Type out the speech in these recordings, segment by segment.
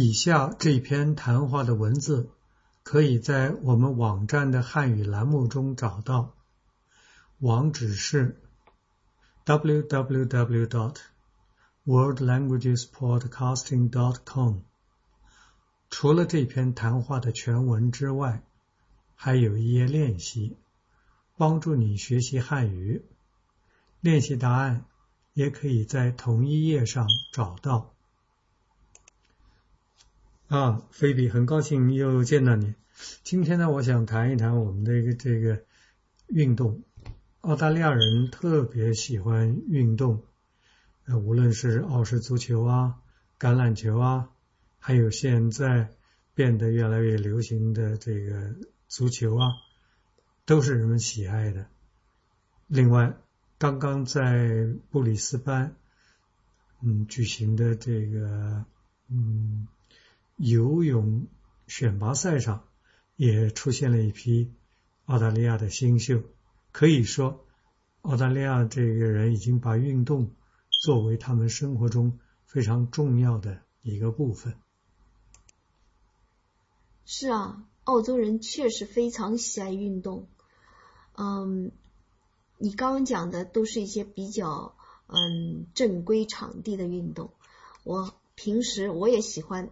以下这篇谈话的文字可以在我们网站的汉语栏目中找到，网址是 www.dot.worldlanguagespodcasting.dot.com。除了这篇谈话的全文之外，还有一页练习，帮助你学习汉语。练习答案也可以在同一页上找到。啊，菲比，很高兴又见到你。今天呢，我想谈一谈我们的一个这个运动。澳大利亚人特别喜欢运动，呃，无论是澳式足球啊、橄榄球啊，还有现在变得越来越流行的这个足球啊，都是人们喜爱的。另外，刚刚在布里斯班，嗯，举行的这个，嗯。游泳选拔赛上也出现了一批澳大利亚的新秀，可以说澳大利亚这个人已经把运动作为他们生活中非常重要的一个部分。是啊，澳洲人确实非常喜爱运动。嗯，你刚刚讲的都是一些比较嗯正规场地的运动。我平时我也喜欢。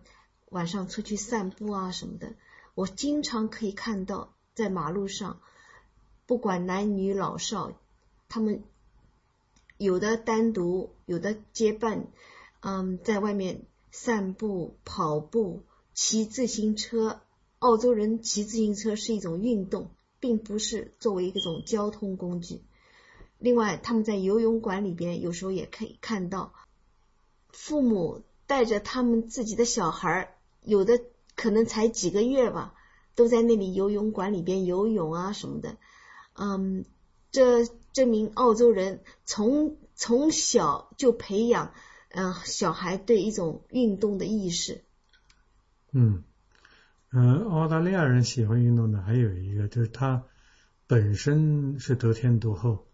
晚上出去散步啊什么的，我经常可以看到在马路上，不管男女老少，他们有的单独，有的结伴，嗯，在外面散步、跑步、骑自行车。澳洲人骑自行车是一种运动，并不是作为一种交通工具。另外，他们在游泳馆里边，有时候也可以看到父母带着他们自己的小孩儿。有的可能才几个月吧，都在那里游泳馆里边游泳啊什么的，嗯，这证明澳洲人从从小就培养嗯小孩对一种运动的意识。嗯嗯，澳大利亚人喜欢运动的还有一个就是他本身是得天独厚，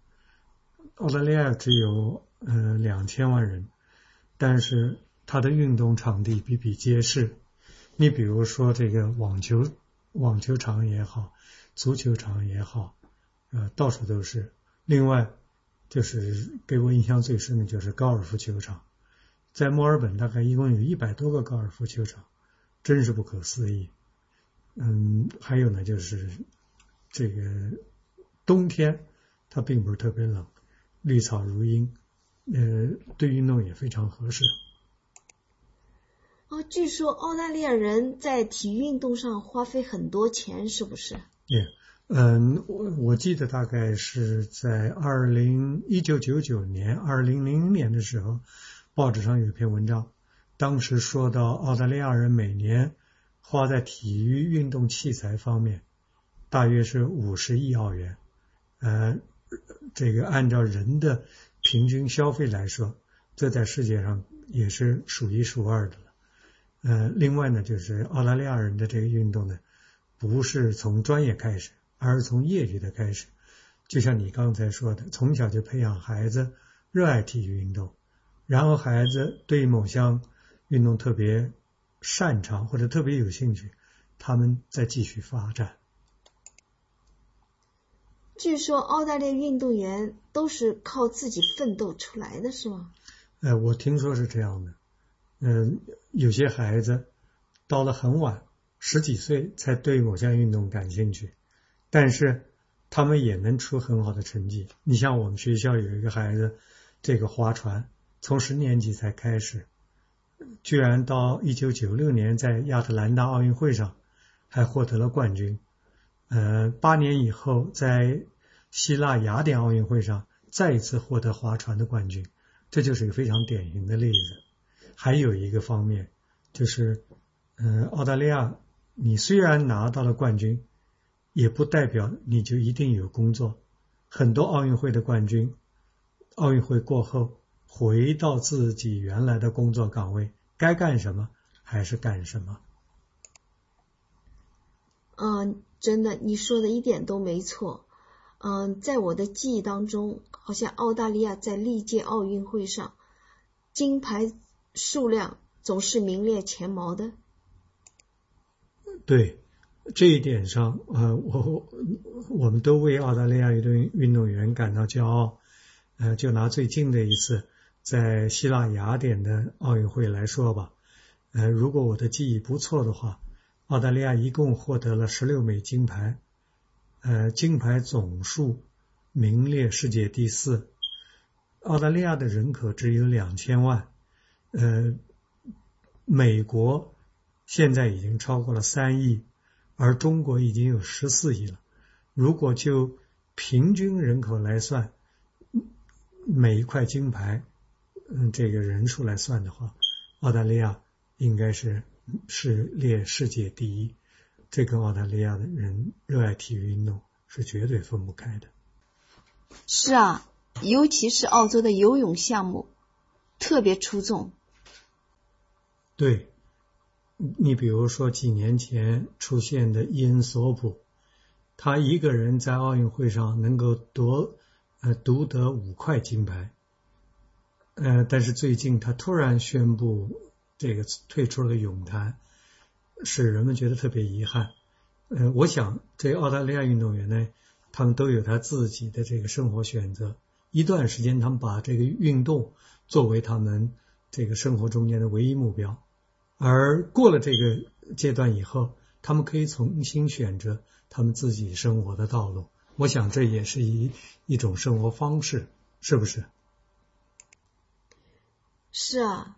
澳大利亚只有呃两千万人，但是他的运动场地比比皆是。你比如说这个网球网球场也好，足球场也好，呃，到处都是。另外，就是给我印象最深的就是高尔夫球场，在墨尔本大概一共有一百多个高尔夫球场，真是不可思议。嗯，还有呢，就是这个冬天它并不是特别冷，绿草如茵，呃，对运动也非常合适。据说澳大利亚人在体育运动上花费很多钱，是不是？对，嗯，我我记得大概是在二零一九九九年、二零零零年的时候，报纸上有一篇文章，当时说到澳大利亚人每年花在体育运动器材方面，大约是五十亿澳元，呃，这个按照人的平均消费来说，这在世界上也是数一数二的了。呃，另外呢，就是澳大利亚人的这个运动呢，不是从专业开始，而是从业余的开始。就像你刚才说的，从小就培养孩子热爱体育运动，然后孩子对某项运动特别擅长或者特别有兴趣，他们再继续发展。据说澳大利亚运动员都是靠自己奋斗出来的，是吗？呃，我听说是这样的。嗯，有些孩子到了很晚，十几岁才对某项运动感兴趣，但是他们也能出很好的成绩。你像我们学校有一个孩子，这个划船从十年级才开始，居然到一九九六年在亚特兰大奥运会上还获得了冠军。呃，八年以后在希腊雅典奥运会上再一次获得划船的冠军，这就是一个非常典型的例子。还有一个方面，就是，嗯，澳大利亚，你虽然拿到了冠军，也不代表你就一定有工作。很多奥运会的冠军，奥运会过后回到自己原来的工作岗位，该干什么还是干什么。嗯，真的，你说的一点都没错。嗯，在我的记忆当中，好像澳大利亚在历届奥运会上金牌。数量总是名列前茅的。对这一点上，呃，我我们都为澳大利亚运动运动员感到骄傲。呃，就拿最近的一次在希腊雅典的奥运会来说吧。呃，如果我的记忆不错的话，澳大利亚一共获得了十六枚金牌，呃，金牌总数名列世界第四。澳大利亚的人口只有两千万，呃，美国现在已经超过了三亿，而中国已经有十四亿了。如果就平均人口来算，每一块金牌，嗯，这个人数来算的话，澳大利亚应该是是列世界第一。这跟澳大利亚的人热爱体育运动是绝对分不开的。是啊。尤其是澳洲的游泳项目特别出众。对，你比如说几年前出现的伊恩索普，他一个人在奥运会上能够夺呃独得五块金牌，呃，但是最近他突然宣布这个退出了泳坛，使人们觉得特别遗憾。呃，我想这澳大利亚运动员呢，他们都有他自己的这个生活选择。一段时间，他们把这个运动作为他们这个生活中间的唯一目标，而过了这个阶段以后，他们可以重新选择他们自己生活的道路。我想这也是一一种生活方式，是不是？是啊，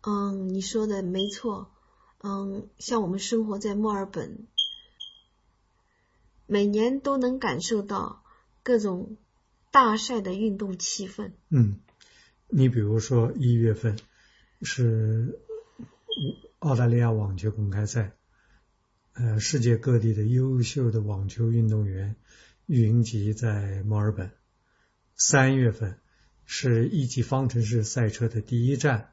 嗯，你说的没错，嗯，像我们生活在墨尔本，每年都能感受到各种。大赛的运动气氛。嗯，你比如说一月份是澳大利亚网球公开赛，呃，世界各地的优秀的网球运动员云集在墨尔本。三月份是一级方程式赛车的第一站，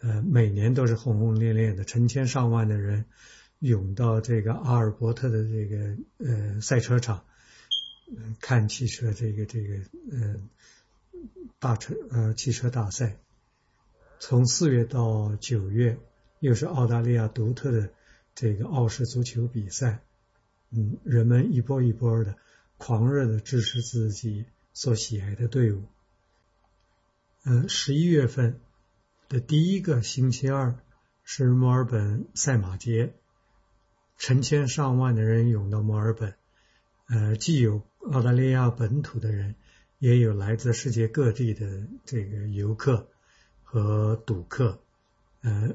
呃，每年都是轰轰烈烈的，成千上万的人涌到这个阿尔伯特的这个呃赛车场。看汽车这个这个呃大车呃汽车大赛，从四月到九月，又是澳大利亚独特的这个澳式足球比赛，嗯，人们一波一波的狂热的支持自己所喜爱的队伍。嗯，十一月份的第一个星期二是墨尔本赛马节，成千上万的人涌到墨尔本，呃，既有澳大利亚本土的人也有来自世界各地的这个游客和赌客，呃，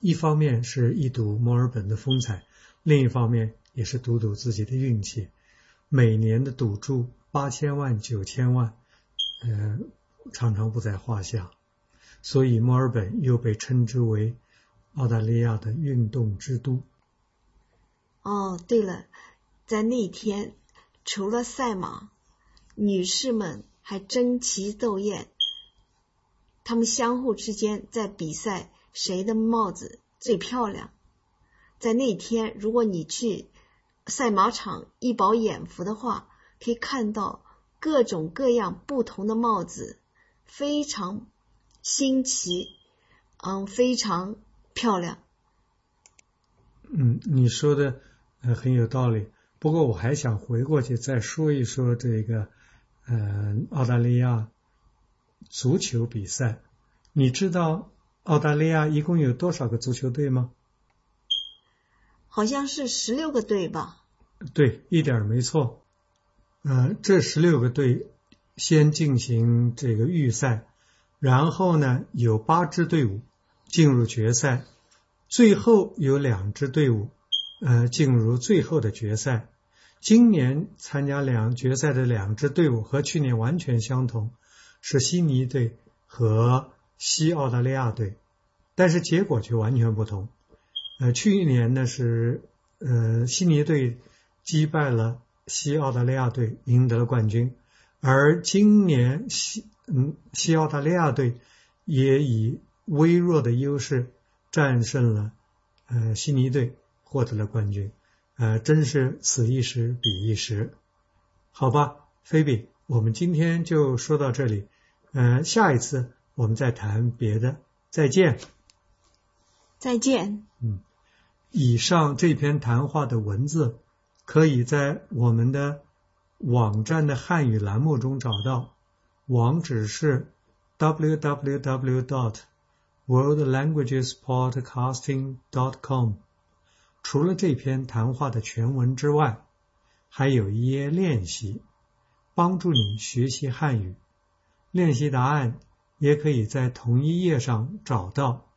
一方面是一睹墨尔本的风采，另一方面也是赌赌自己的运气。每年的赌注八千万、九千万，呃，常常不在话下。所以墨尔本又被称之为澳大利亚的运动之都。哦，对了，在那天。除了赛马，女士们还争奇斗艳，他们相互之间在比赛谁的帽子最漂亮。在那天，如果你去赛马场一饱眼福的话，可以看到各种各样不同的帽子，非常新奇，嗯，非常漂亮。嗯，你说的很有道理。不过我还想回过去再说一说这个，呃，澳大利亚足球比赛。你知道澳大利亚一共有多少个足球队吗？好像是十六个队吧。对，一点没错。呃，这十六个队先进行这个预赛，然后呢有八支队伍进入决赛，最后有两支队伍。呃，进入最后的决赛。今年参加两决赛的两支队伍和去年完全相同，是悉尼队和西澳大利亚队，但是结果却完全不同。呃，去年呢是呃悉尼队击败了西澳大利亚队，赢得了冠军，而今年西嗯西澳大利亚队也以微弱的优势战胜了呃悉尼队。获得了冠军，呃，真是此一时彼一时，好吧，菲比，我们今天就说到这里，嗯，下一次我们再谈别的，再见。再见。嗯，以上这篇谈话的文字可以在我们的网站的汉语栏目中找到，网址是 www dot worldlanguagespodcasting dot com。除了这篇谈话的全文之外，还有一页练习，帮助你学习汉语。练习答案也可以在同一页上找到。